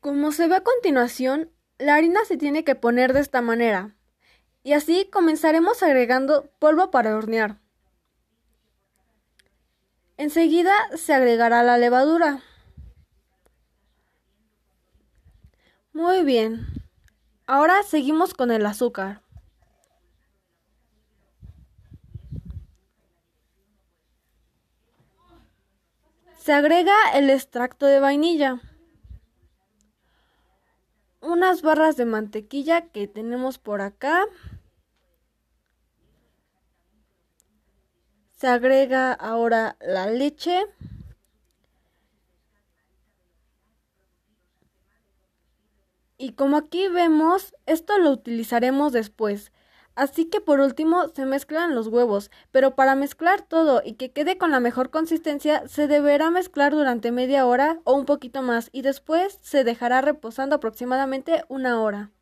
Como se ve a continuación, la harina se tiene que poner de esta manera. Y así comenzaremos agregando polvo para hornear. Enseguida se agregará la levadura. Muy bien. Ahora seguimos con el azúcar. Se agrega el extracto de vainilla. Unas barras de mantequilla que tenemos por acá. Se agrega ahora la leche. Y como aquí vemos, esto lo utilizaremos después. Así que por último se mezclan los huevos, pero para mezclar todo y que quede con la mejor consistencia se deberá mezclar durante media hora o un poquito más y después se dejará reposando aproximadamente una hora.